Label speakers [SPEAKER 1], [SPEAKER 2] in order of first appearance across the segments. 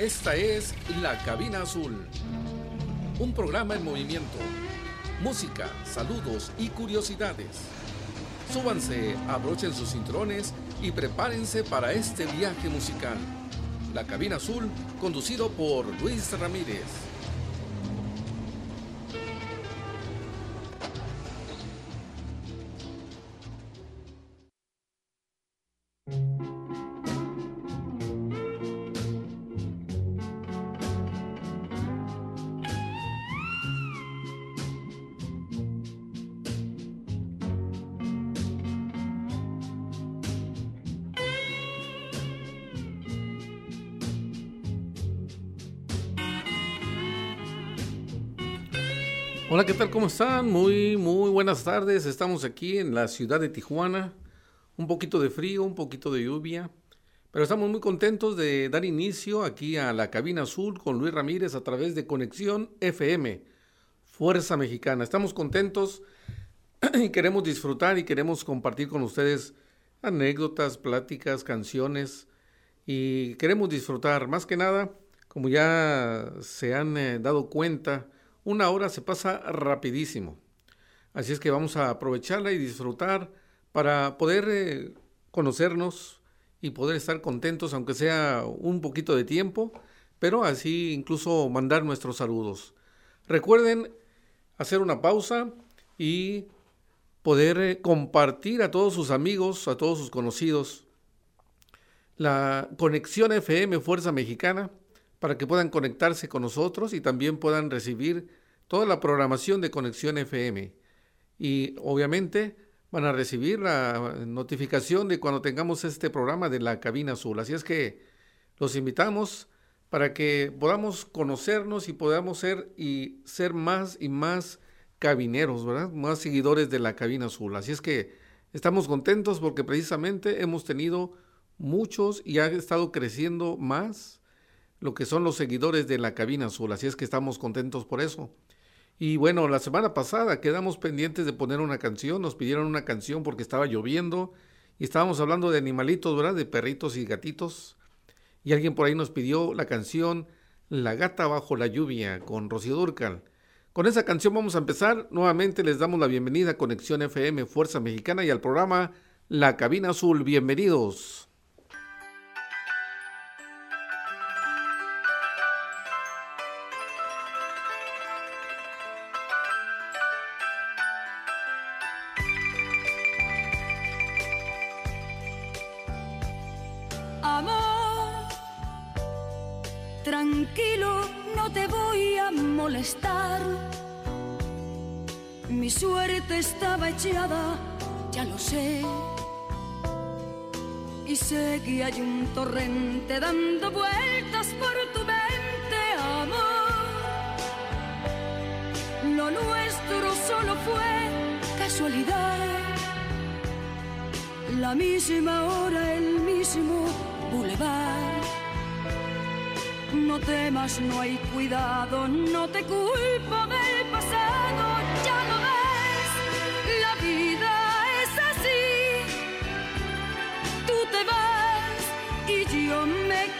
[SPEAKER 1] Esta es La Cabina Azul, un programa en movimiento. Música, saludos y curiosidades. Súbanse, abrochen sus cinturones y prepárense para este viaje musical. La Cabina Azul, conducido por Luis Ramírez. ¿Cómo están? Muy, muy buenas tardes. Estamos aquí en la ciudad de Tijuana. Un poquito de frío, un poquito de lluvia. Pero estamos muy contentos de dar inicio aquí a la cabina azul con Luis Ramírez a través de Conexión FM, Fuerza Mexicana. Estamos contentos y queremos disfrutar y queremos compartir con ustedes anécdotas, pláticas, canciones y queremos disfrutar. Más que nada, como ya se han eh, dado cuenta, una hora se pasa rapidísimo. Así es que vamos a aprovecharla y disfrutar para poder eh, conocernos y poder estar contentos, aunque sea un poquito de tiempo, pero así incluso mandar nuestros saludos. Recuerden hacer una pausa y poder eh, compartir a todos sus amigos, a todos sus conocidos, la conexión FM Fuerza Mexicana para que puedan conectarse con nosotros y también puedan recibir toda la programación de Conexión FM. Y obviamente van a recibir la notificación de cuando tengamos este programa de la cabina azul. Así es que los invitamos para que podamos conocernos y podamos ser y ser más y más cabineros, ¿verdad? Más seguidores de la cabina azul. Así es que estamos contentos porque precisamente hemos tenido muchos y ha estado creciendo más lo que son los seguidores de la cabina azul. Así es que estamos contentos por eso. Y bueno, la semana pasada quedamos pendientes de poner una canción, nos pidieron una canción porque estaba lloviendo y estábamos hablando de animalitos, ¿verdad? De perritos y gatitos. Y alguien por ahí nos pidió la canción La gata bajo la lluvia con Rocío Durcal. Con esa canción vamos a empezar. Nuevamente les damos la bienvenida a Conexión FM Fuerza Mexicana y al programa La Cabina Azul. Bienvenidos.
[SPEAKER 2] Que hay un torrente dando vueltas por tu mente, amor. Lo nuestro solo fue casualidad. La misma hora, el mismo bulevar no temas, no hay cuidado, no te culpo y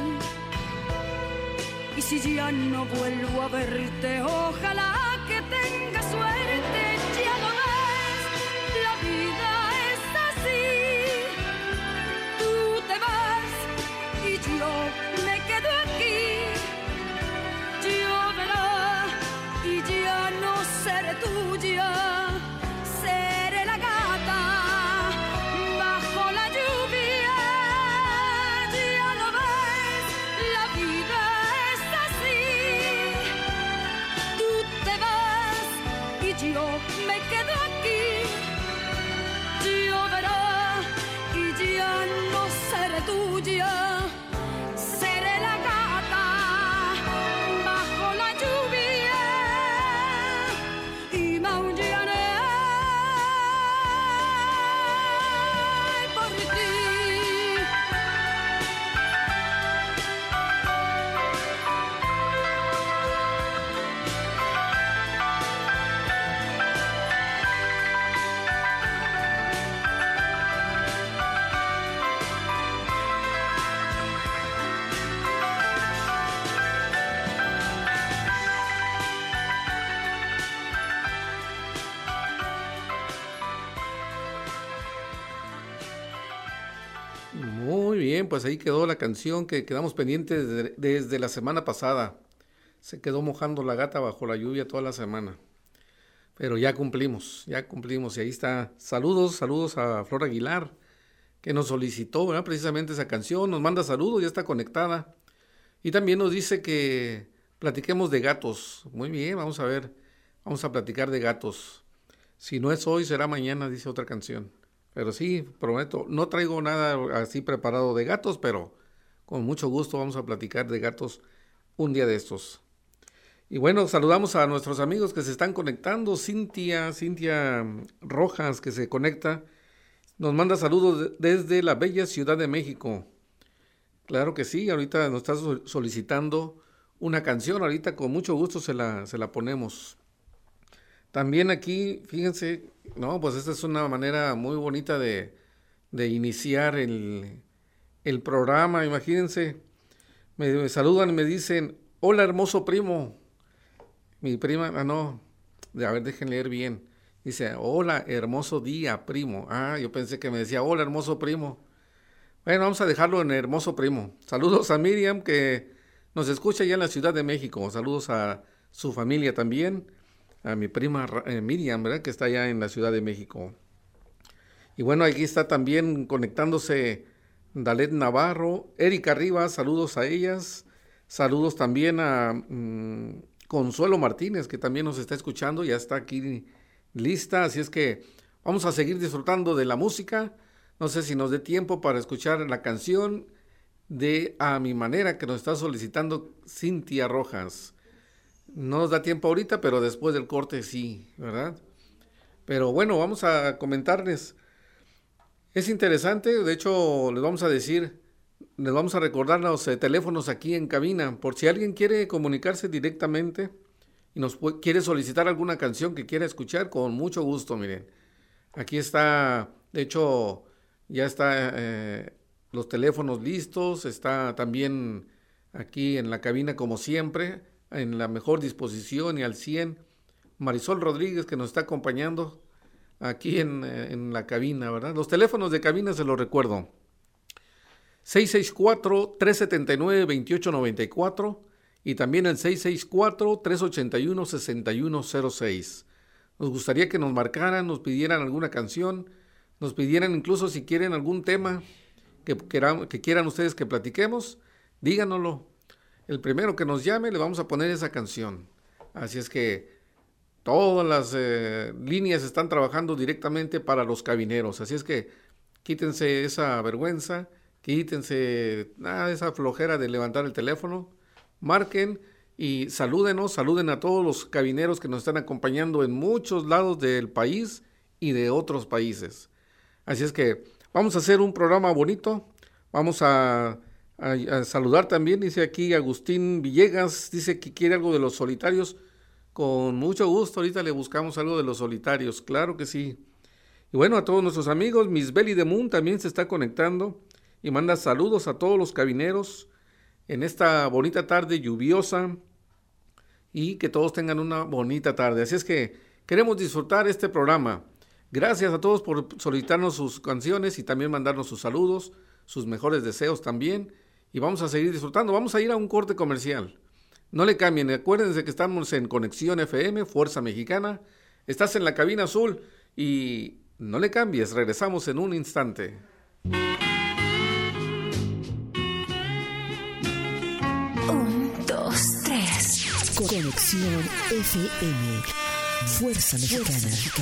[SPEAKER 2] Si ya no vuelvo a verte, ojalá que tengas
[SPEAKER 1] studio pues ahí quedó la canción que quedamos pendientes desde, la semana pasada. Se quedó mojando la gata bajo la lluvia toda la semana. Pero ya cumplimos, ya cumplimos. Y ahí está. Saludos, saludos a Flor Aguilar, que nos solicitó precisamente esa canción. Nos manda saludos, ya está conectada. Y también nos dice que platiquemos de gatos. Muy bien, vamos a ver. Vamos a platicar de gatos. Si no es hoy, será mañana, dice otra canción. Pero sí, prometo, no traigo nada así preparado de gatos, pero con mucho gusto vamos a platicar de gatos un día de estos. Y bueno, saludamos a nuestros amigos que se están conectando. Cintia, Cintia Rojas, que se conecta, nos manda saludos desde la bella Ciudad de México. Claro que sí, ahorita nos está solicitando una canción, ahorita con mucho gusto se la, se la ponemos. También aquí, fíjense, no, pues esta es una manera muy bonita de, de iniciar el, el, programa. Imagínense, me, saludan y me dicen, hola hermoso primo. Mi prima, ah, no, a ver, dejen leer bien. Dice, hola hermoso día, primo. Ah, yo pensé que me decía, hola hermoso primo. Bueno, vamos a dejarlo en hermoso primo. Saludos a Miriam que nos escucha ya en la Ciudad de México. Saludos a su familia también a mi prima eh, Miriam, ¿verdad? Que está allá en la Ciudad de México. Y bueno, aquí está también conectándose Dalet Navarro, Erika Rivas, saludos a ellas. Saludos también a mm, Consuelo Martínez, que también nos está escuchando, ya está aquí lista. Así es que vamos a seguir disfrutando de la música. No sé si nos dé tiempo para escuchar la canción de A mi manera que nos está solicitando Cintia Rojas. No nos da tiempo ahorita, pero después del corte sí, ¿verdad? Pero bueno, vamos a comentarles. Es interesante, de hecho, les vamos a decir, les vamos a recordar los eh, teléfonos aquí en cabina, por si alguien quiere comunicarse directamente y nos quiere solicitar alguna canción que quiera escuchar, con mucho gusto, miren. Aquí está, de hecho, ya está eh, los teléfonos listos, está también aquí en la cabina como siempre en la mejor disposición y al 100. Marisol Rodríguez que nos está acompañando aquí en, eh, en la cabina, ¿verdad? Los teléfonos de cabina se los recuerdo. 664-379-2894 y también el 664-381-6106. Nos gustaría que nos marcaran, nos pidieran alguna canción, nos pidieran incluso si quieren algún tema que, que quieran ustedes que platiquemos, díganoslo el primero que nos llame le vamos a poner esa canción. Así es que todas las eh, líneas están trabajando directamente para los cabineros. Así es que quítense esa vergüenza, quítense esa flojera de levantar el teléfono, marquen y salúdenos, saluden a todos los cabineros que nos están acompañando en muchos lados del país y de otros países. Así es que vamos a hacer un programa bonito, vamos a a, saludar también, dice aquí Agustín Villegas, dice que quiere algo de los solitarios. Con mucho gusto, ahorita le buscamos algo de los solitarios, claro que sí. Y bueno, a todos nuestros amigos, Miss Belly de Moon también se está conectando y manda saludos a todos los cabineros en esta bonita tarde lluviosa y que todos tengan una bonita tarde. Así es que queremos disfrutar este programa. Gracias a todos por solicitarnos sus canciones y también mandarnos sus saludos, sus mejores deseos también y vamos a seguir disfrutando. Vamos a ir a un corte comercial. No le cambien, acuérdense que estamos en Conexión FM, Fuerza Mexicana. Estás en la cabina azul y no le cambies, regresamos en un instante.
[SPEAKER 3] Un, dos, tres. Conexión FM, Fuerza Mexicana.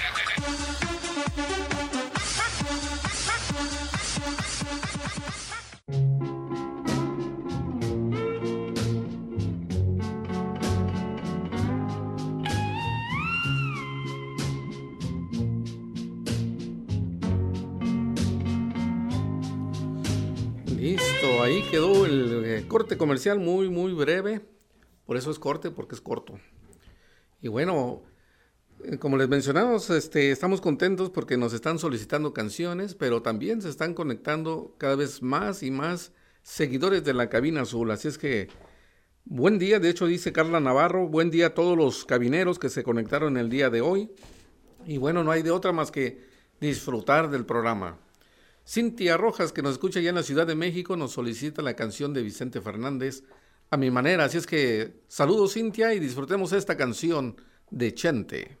[SPEAKER 1] Quedó el eh, corte comercial muy, muy breve. Por eso es corte, porque es corto. Y bueno, Eh, como les mencionamos, este, estamos contentos porque nos están solicitando canciones, pero también se están conectando cada vez más y más seguidores de la cabina azul. Así es que buen día, de hecho dice Carla Navarro, buen día a todos los cabineros que se conectaron el día de hoy. Y bueno, no hay de otra más que disfrutar del programa. Cintia Rojas, que nos escucha ya en la Ciudad de México, nos solicita la canción de Vicente Fernández a mi manera. Así es que saludos Cintia y disfrutemos esta canción de Chente.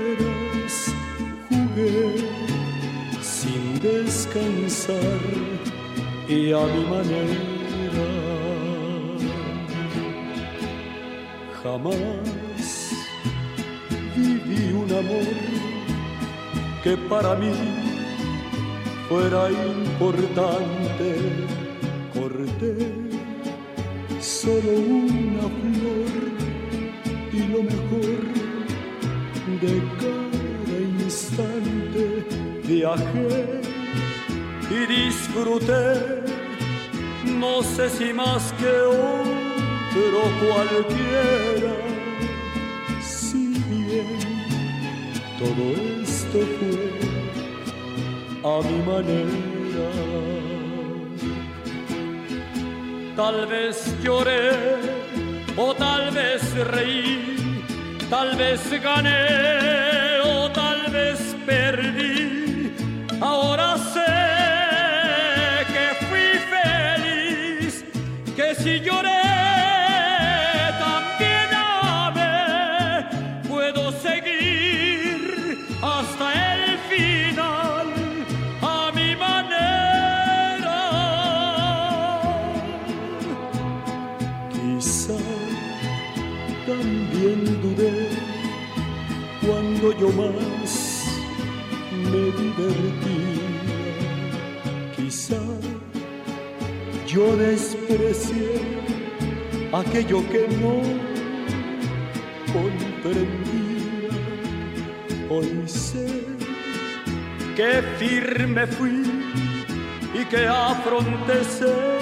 [SPEAKER 4] y a mi manera. Jamás viví un amor que para mí fuera importante. Corté solo una flor y lo mejor de cada instante viajé y disfruté, no sé si más que otro cualquiera, si bien todo esto fue a mi manera. Tal vez lloré o tal vez reí, tal vez gané o tal vez perdí. Ahora más me divertía. Quizá yo desprecié aquello que no comprendía. Hoy sé que firme fui y que afronté ser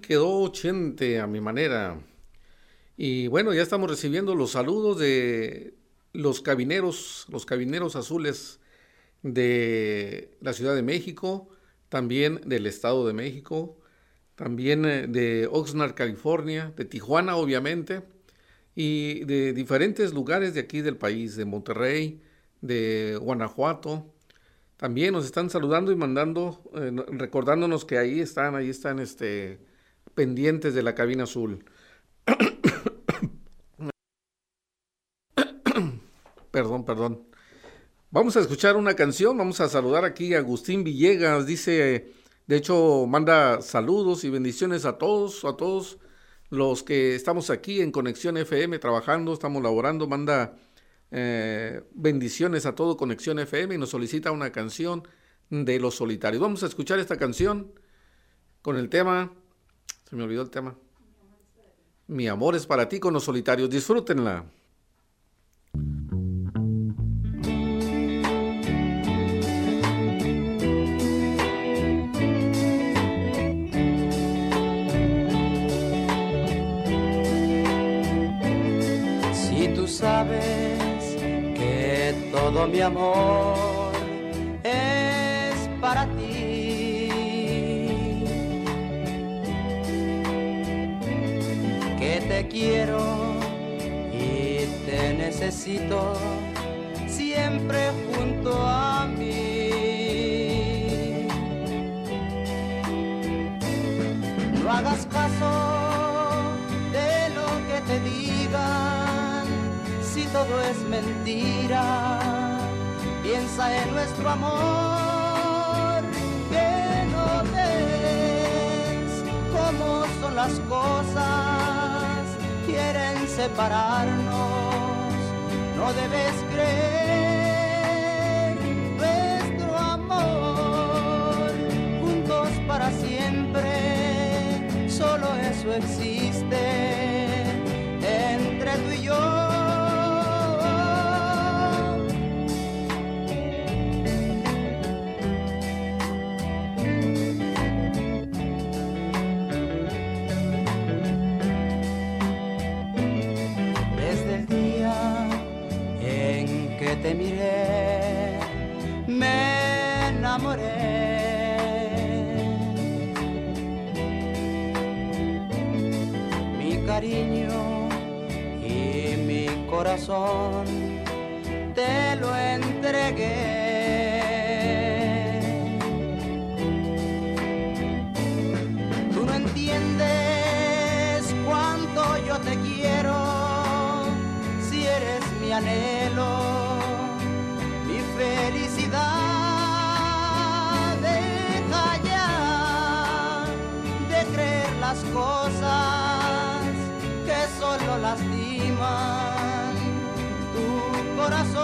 [SPEAKER 1] quedó Chente a mi manera. Y bueno, ya estamos recibiendo los saludos de los cabineros, los cabineros azules de la Ciudad de México, también del Estado de México, también eh, de Oxnard, California, de Tijuana, obviamente, y de diferentes lugares de aquí del país, de Monterrey, de Guanajuato. También nos están saludando y mandando, eh, no- recordándonos que ahí están, ahí están este, pendientes de la cabina azul. perdón, perdón. Vamos a escuchar una canción, vamos a saludar aquí a Agustín Villegas, dice, de hecho, manda saludos y bendiciones a todos, a todos los que estamos aquí en Conexión FM trabajando, estamos laborando, manda eh, bendiciones a todo Conexión FM y nos solicita una canción de los solitarios. Vamos a escuchar esta canción con el tema, se me olvidó el tema. Mi amor es para ti con los solitarios. Disfrútenla.
[SPEAKER 5] Si tú sabes que todo mi amor necesito siempre junto a mí. No hagas caso de lo que te digan, si todo es mentira, piensa en nuestro amor, que no ves cómo son las cosas. Quieren separarnos, no debes creer nuestro amor, juntos para siempre, solo eso existe me enamoré. Mi cariño y mi corazón te lo entregué. Tú no entiendes cuánto yo te quiero si eres mi anhelo corazón.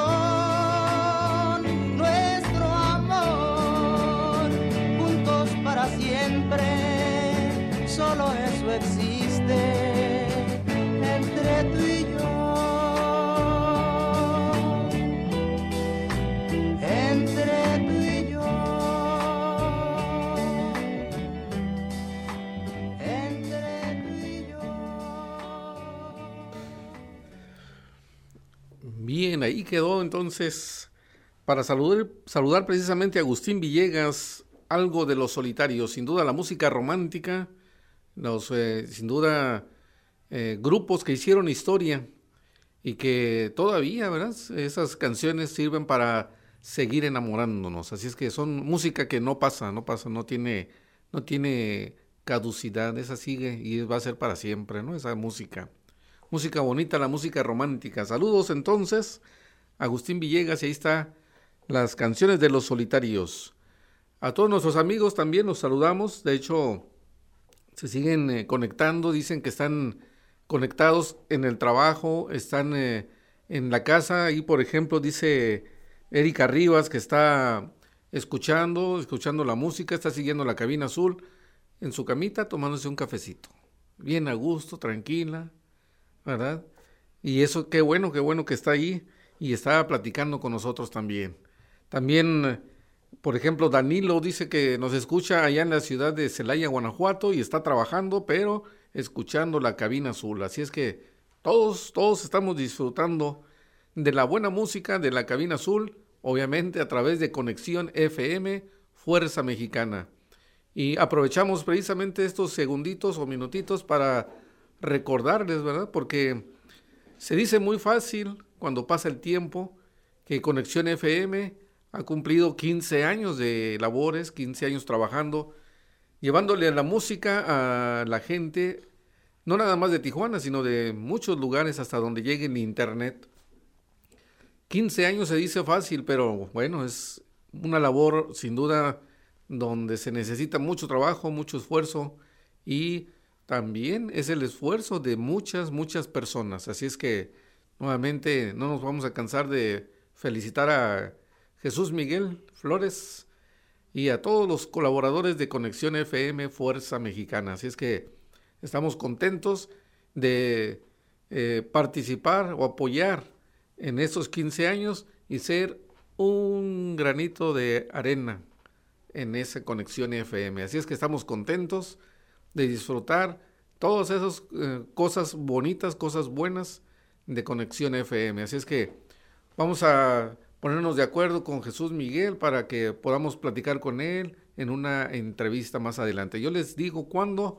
[SPEAKER 1] Ahí quedó entonces para saludar, saludar precisamente a Agustín Villegas, algo de los solitarios, sin duda la música romántica, los, eh, sin duda eh, grupos que hicieron historia y que todavía, ¿verdad? Esas canciones sirven para seguir enamorándonos, así es que son música que no pasa, no pasa, no tiene, no tiene caducidad, esa sigue y va a ser para siempre, ¿no? Esa música. Música bonita, la música romántica. Saludos entonces, Agustín Villegas, y ahí está las canciones de los solitarios. A todos nuestros amigos también los saludamos, de hecho se siguen eh, conectando, dicen que están conectados en el trabajo, están eh, en la casa, y por ejemplo dice Erika Rivas que está escuchando, escuchando la música, está siguiendo la cabina azul en su camita tomándose un cafecito, bien a gusto, tranquila, ¿verdad? Y eso, qué bueno, qué bueno que está ahí y está platicando con nosotros también. También, por ejemplo, Danilo dice que nos escucha allá en la ciudad de Celaya, Guanajuato, y está trabajando, pero escuchando la cabina azul. Así es que todos, todos estamos disfrutando de la buena música de la cabina azul, obviamente a través de Conexión FM Fuerza Mexicana. Y aprovechamos precisamente estos segunditos o minutitos para recordarles, ¿verdad? Porque se dice muy fácil cuando pasa el tiempo que Conexión FM ha cumplido 15 años de labores, 15 años trabajando, llevándole la música a la gente, no nada más de Tijuana, sino de muchos lugares hasta donde llegue el Internet. 15 años se dice fácil, pero bueno, es una labor sin duda donde se necesita mucho trabajo, mucho esfuerzo y también es el esfuerzo de muchas, muchas personas. Así es que nuevamente no nos vamos a cansar de felicitar a Jesús Miguel Flores, y a todos los colaboradores de Conexión FM Fuerza Mexicana. Así es que estamos contentos de eh, participar o apoyar en estos 15 años y ser un granito de arena en esa conexión FM. Así es que estamos contentos de disfrutar todas esas eh, cosas bonitas, cosas buenas de conexión FM. Así es que vamos a ponernos de acuerdo con Jesús Miguel para que podamos platicar con él en una entrevista más adelante. Yo les digo cuándo,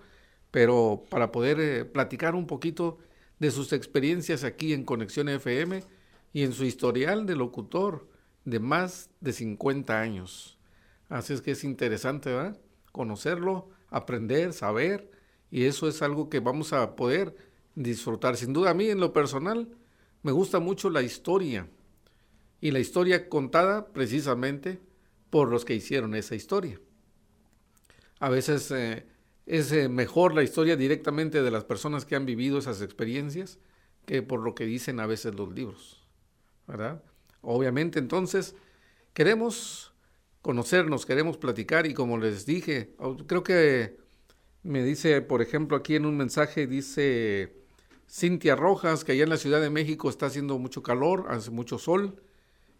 [SPEAKER 1] pero para poder eh, platicar un poquito de sus experiencias aquí en Conexión FM y en su historial de locutor de más de 50 años. Así es que es interesante, ¿verdad? Conocerlo, aprender, saber, y eso es algo que vamos a poder disfrutar. Sin duda a mí en lo personal me gusta mucho la historia y la historia contada precisamente por los que hicieron esa historia. A veces eh, es eh, mejor la historia directamente de las personas que han vivido esas experiencias que por lo que dicen a veces los libros, ¿verdad? Obviamente entonces queremos conocernos, queremos platicar y como les dije, creo que me dice, por ejemplo, aquí en un mensaje dice Cintia Rojas que allá en la Ciudad de México está haciendo mucho calor, hace mucho sol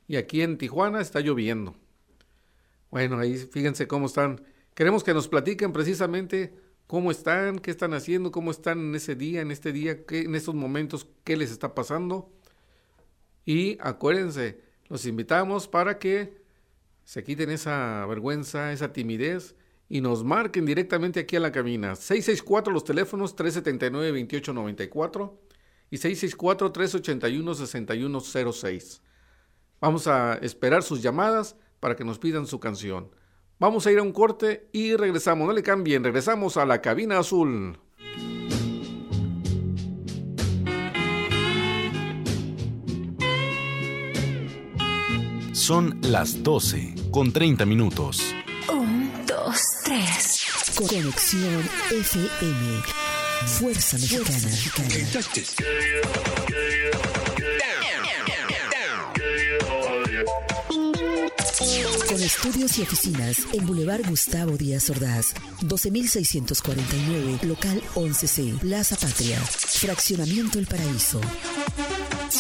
[SPEAKER 1] y aquí en Tijuana está lloviendo. Bueno, ahí fíjense cómo están. Queremos que nos platiquen precisamente cómo están, qué están haciendo, cómo están en ese día, en este día, qué, en estos momentos, qué les está pasando. Y acuérdense, los invitamos para que se quiten esa vergüenza, esa timidez y nos marquen directamente aquí a la cabina. 664 los teléfonos 379-2894 y 664-381-6106. Vamos a esperar sus llamadas para que nos pidan su canción. Vamos a ir a un corte y regresamos. No le cambien, regresamos a la cabina azul.
[SPEAKER 6] Son las 12 con 30 minutos.
[SPEAKER 3] Un, dos, tres. Conexión FM. Fuerza Mexicana. Con estudios y oficinas en Boulevard Gustavo Díaz Ordaz, 12649, local 11C, Plaza Patria, Fraccionamiento El Paraíso.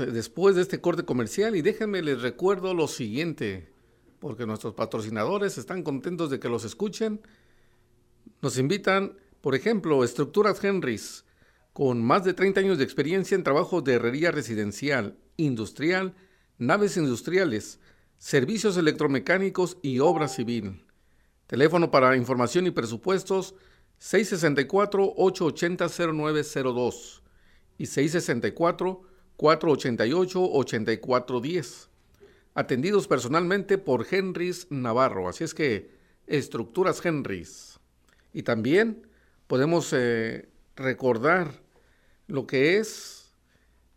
[SPEAKER 1] Eh, después de este corte comercial y déjenme les recuerdo lo siguiente, porque nuestros patrocinadores están contentos de que los escuchen. Nos invitan, por ejemplo, Estructuras Henrys, con más de 30 años de experiencia en trabajos de herrería residencial, industrial, naves industriales, servicios electromecánicos y obra civil. Teléfono para información y presupuestos 664-880-0902 y 664-488-8410. Atendidos personalmente por Henrys Navarro. Así es que, estructuras Henrys. Y también podemos eh, recordar lo que es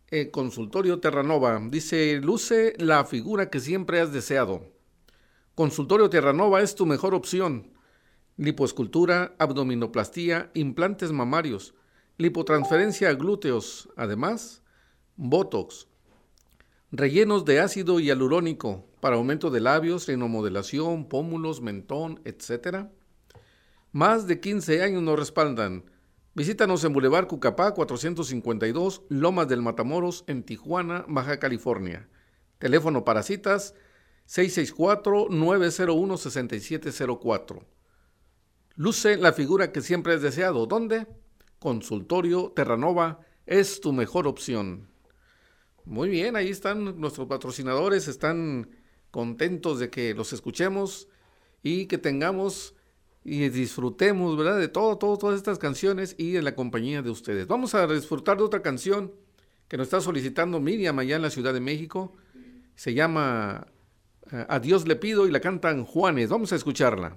[SPEAKER 1] el consultorio Terranova. Dice, luce la figura que siempre has deseado. Consultorio Terranova es tu mejor opción. Lipoescultura, abdominoplastía, implantes mamarios, lipotransferencia a glúteos, además, Botox, rellenos de ácido hialurónico para aumento de labios, renomodelación, pómulos, mentón, etc. Más de 15 años nos respaldan. Visítanos en Boulevard Cucapá 452, Lomas del Matamoros, en Tijuana, Baja California. Teléfono para citas 664-901-6704. Luce la figura que siempre has deseado. ¿Dónde? Consultorio Terranova es tu mejor opción. Muy bien, ahí están nuestros patrocinadores, están contentos de que los escuchemos y que tengamos y disfrutemos, ¿verdad? De todo, todo, todas estas canciones y de la compañía de ustedes. Vamos a disfrutar de otra canción que nos está solicitando Miriam allá en la Ciudad de México. Se llama eh, A Dios le pido y la cantan Juanes. Vamos a escucharla.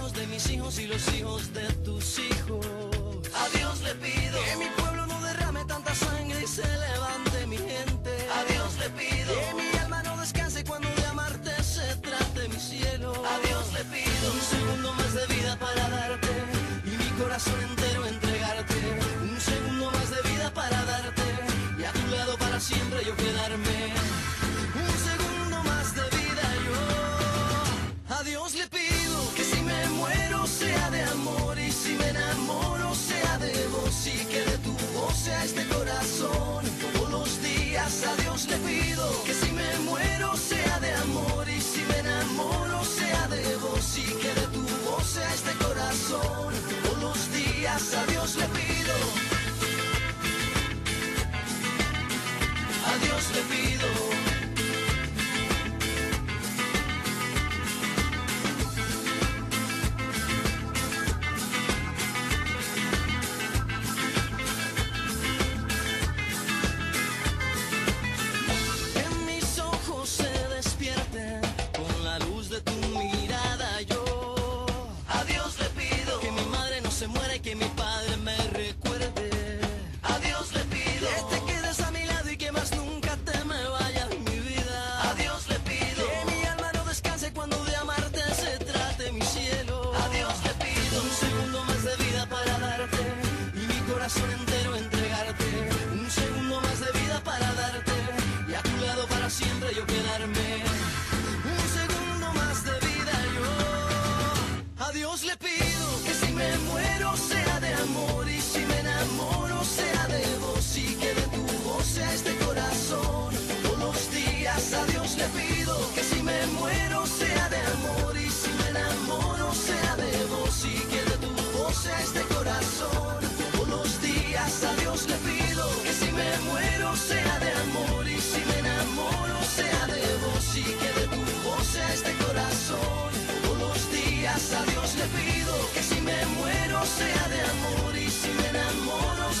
[SPEAKER 7] hijos y los hijos de tus hijos. A Dios le pido que mi pueblo no derrame tanta sangre y se levante mi gente. A Dios le pido que A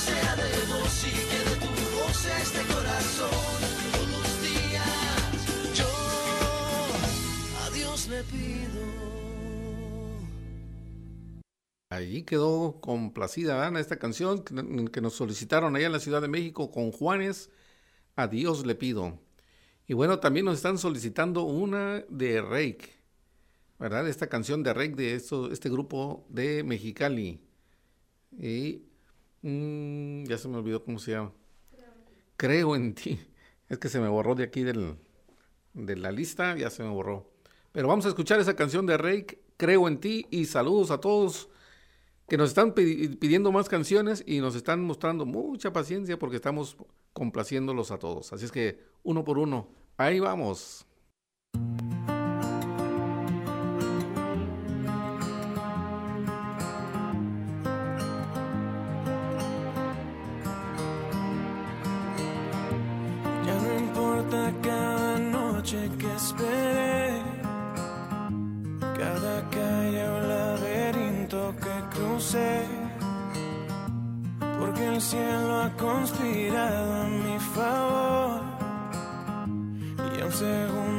[SPEAKER 7] sea de vos y que de tu voz este corazón todos los días yo a Dios le pido
[SPEAKER 1] Ahí quedó complacida Ana esta canción que, que nos solicitaron allá en la Ciudad de México con Juanes. A Dios le pido. Y bueno, también nos están solicitando una de Rake, ¿verdad? Esta canción de Rake de esto, este grupo de Mexicali. Y mm, ya se me olvidó cómo se llama. Creo en ti. Es que se me borró de aquí del, de la lista, ya se me borró. Pero vamos a escuchar esa canción de Rake, Creo en ti, y saludos a todos que nos están pidi- pidiendo más canciones y nos están mostrando mucha paciencia porque estamos complaciéndolos a todos. Así es que uno por uno, ahí vamos.
[SPEAKER 8] Esperé, cada calle o laberinto que crucé, porque el cielo ha conspirado a mi favor. Y a un segundo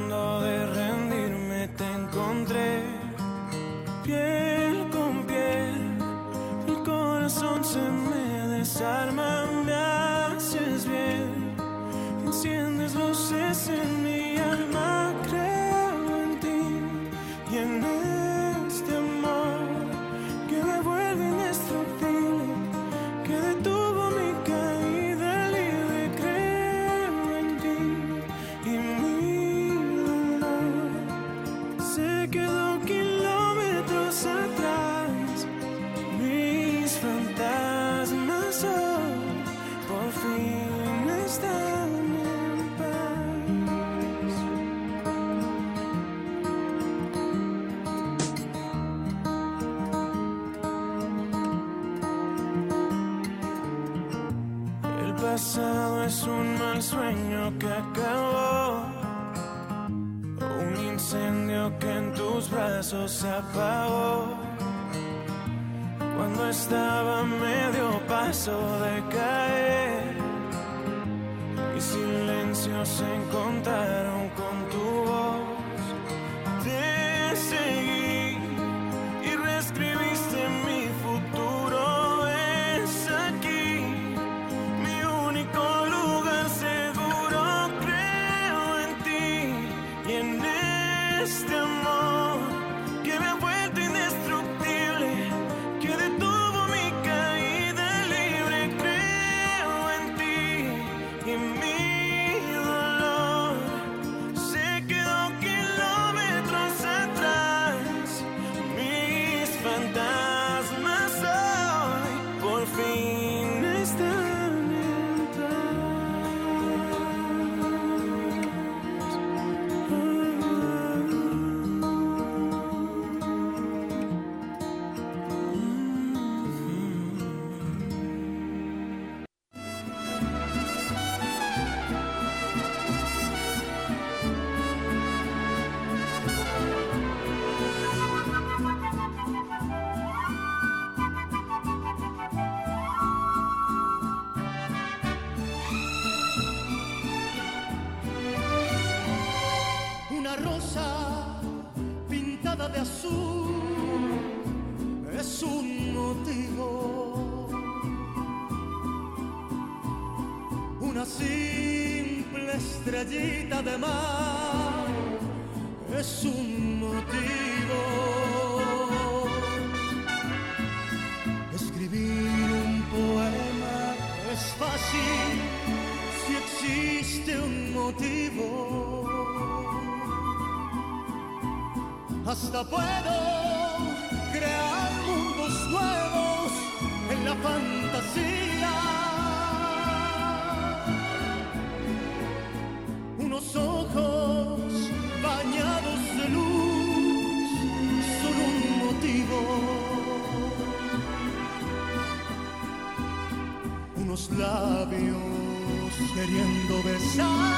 [SPEAKER 8] incendio que en tus brazos se apagó. Cuando estaba medio paso de caer, mis silencios se encontraron con
[SPEAKER 9] azul es un motivo. Una simple estrellita de mar es un motivo. Hasta puedo crear mundos nuevos en la fantasía. Unos ojos bañados de luz son un motivo. Unos labios queriendo besar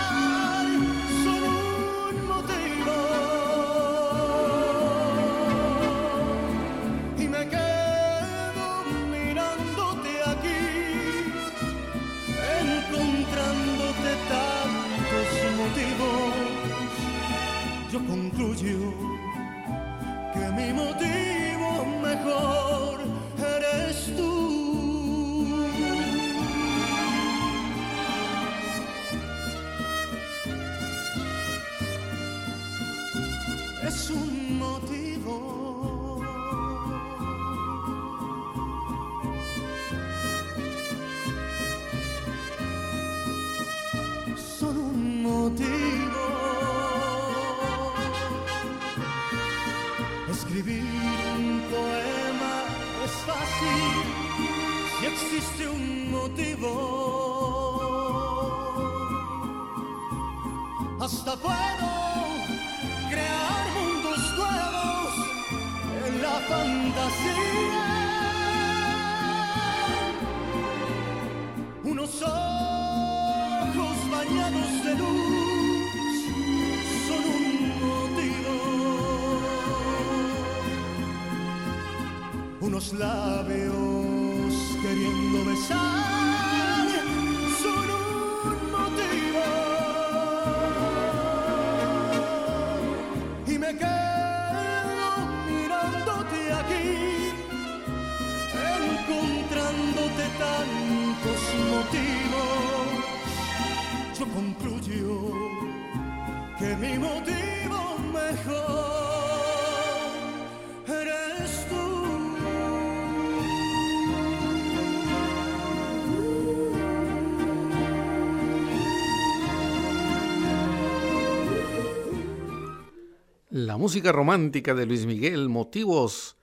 [SPEAKER 9] La
[SPEAKER 1] música romántica de Luis Miguel, motivos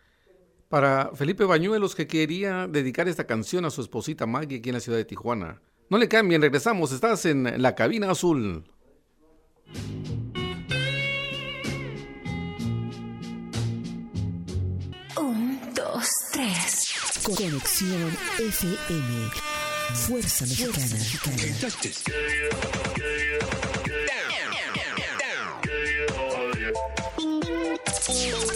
[SPEAKER 1] para Felipe Bañuelos que quería dedicar esta canción a su esposita Maggie aquí en la ciudad de Tijuana. No le cambien, regresamos, estás en la cabina azul.
[SPEAKER 3] Un, dos, tres. Conexión FM. Fuerza Mexicana.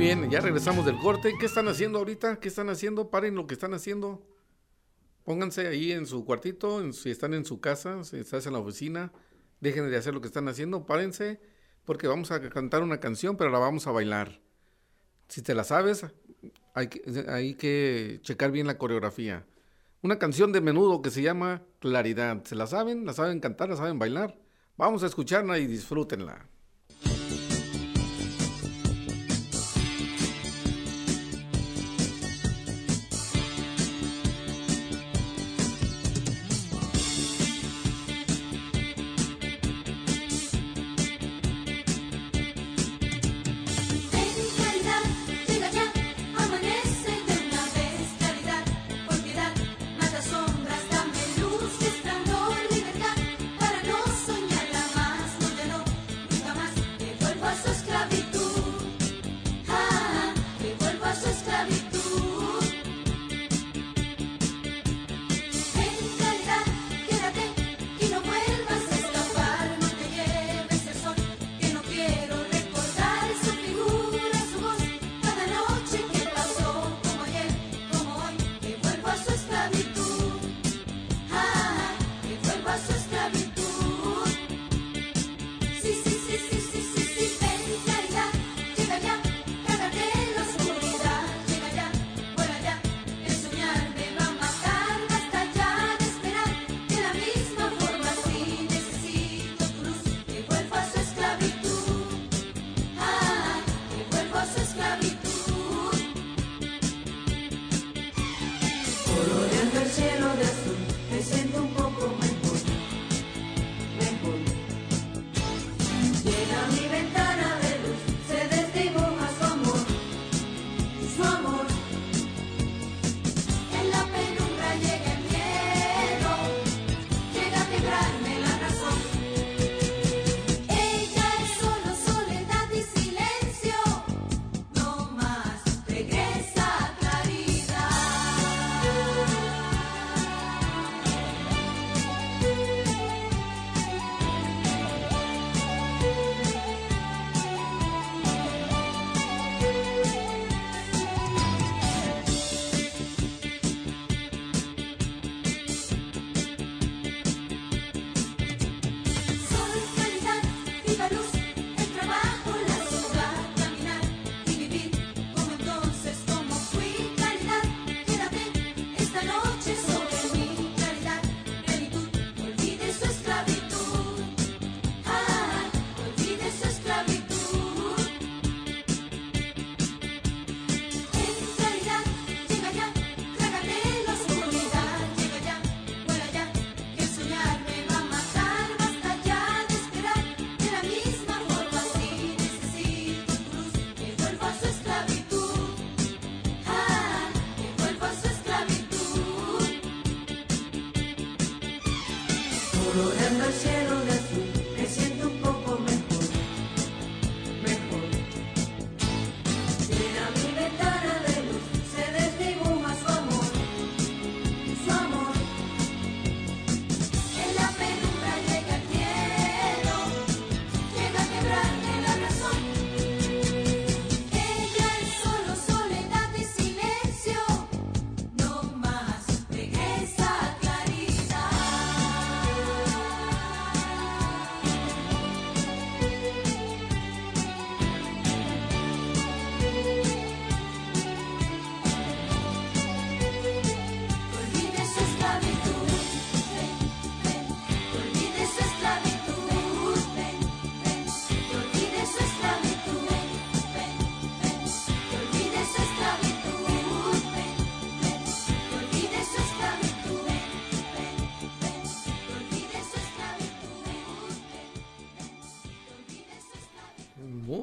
[SPEAKER 10] Bien, ya regresamos del corte. ¿Qué están haciendo ahorita? ¿Qué están haciendo? Paren lo que están haciendo. Pónganse ahí en su cuartito, si están en su casa, si estás en la oficina, dejen de hacer lo que están haciendo, párense, porque vamos a cantar una canción, pero la vamos a bailar. Si te la sabes, hay que, hay que checar bien la coreografía. Una canción de menudo que se llama Claridad. ¿Se la saben? ¿La saben cantar? ¿La saben bailar? Vamos a escucharla y disfrútenla.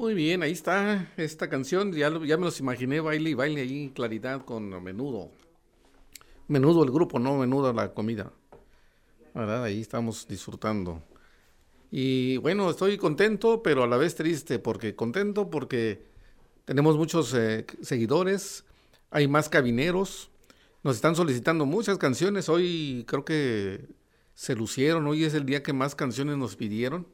[SPEAKER 1] Muy bien, ahí está esta canción. Ya, ya me los imaginé, baile y baile ahí en claridad con menudo. Menudo el grupo, no menudo la comida. ¿Verdad? Ahí estamos disfrutando. Y bueno, estoy contento, pero a la vez triste, porque contento porque tenemos muchos eh, seguidores, hay más cabineros, nos están solicitando muchas canciones. Hoy creo que se lucieron, hoy es el día que más canciones nos pidieron.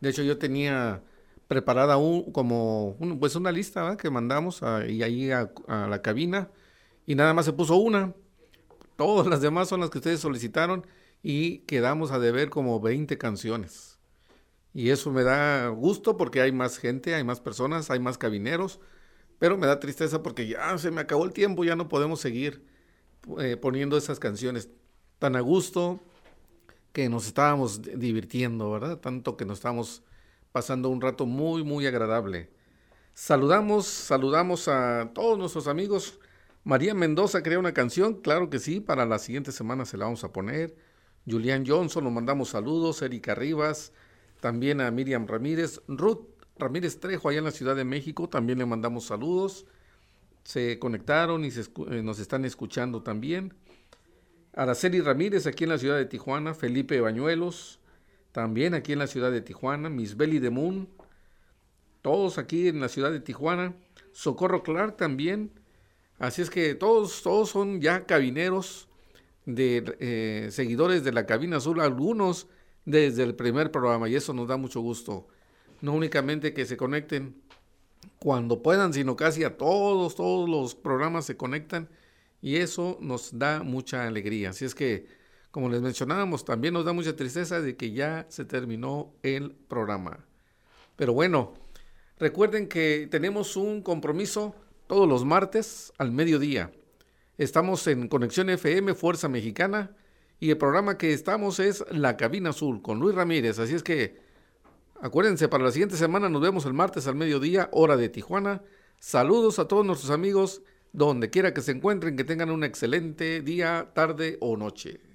[SPEAKER 1] De hecho, yo tenía preparada como pues una lista que mandamos a- y ahí a, la cabina y nada más se puso una. Todas las demás son las que ustedes solicitaron y quedamos a deber como 20 canciones. Y eso me da gusto porque hay más gente, hay más personas, hay más cabineros, pero me da tristeza porque ya se me acabó el tiempo, ya no podemos seguir eh, poniendo esas canciones tan a gusto que nos estábamos di- divirtiendo, ¿verdad? Tanto que nos estábamos pasando un rato muy, muy agradable. Saludamos, saludamos a todos nuestros amigos. María Mendoza crea una canción, claro que sí, para la siguiente semana se la vamos a poner. Julián Johnson, nos mandamos saludos. Erika Rivas, también a Miriam Ramírez. Ruth Ramírez Trejo, allá en la Ciudad de México, también le mandamos saludos. Se conectaron y eh, nos están escuchando también. Araceli Ramírez, aquí en la ciudad de Tijuana. Felipe Bañuelos, también aquí en la ciudad de Tijuana. Miss Belly de Moon, todos aquí en la ciudad de Tijuana. Socorro Clark también. Así es que todos, todos son ya cabineros de eh, seguidores de la cabina azul, algunos desde el primer programa, y eso nos da mucho gusto. No únicamente que se conecten cuando puedan, sino casi a todos, todos los programas se conectan, y eso nos da mucha alegría. Así es que, como les mencionábamos, también nos da mucha tristeza de que ya se terminó el programa. Pero bueno, recuerden que tenemos un compromiso todos los martes al mediodía. Estamos en Conexión FM Fuerza Mexicana y el programa que estamos es La Cabina Azul con Luis Ramírez. Así es que acuérdense, para la siguiente semana nos vemos el martes al mediodía, hora de Tijuana. Saludos a todos nuestros amigos, donde quiera que se encuentren, que tengan un excelente día, tarde o noche.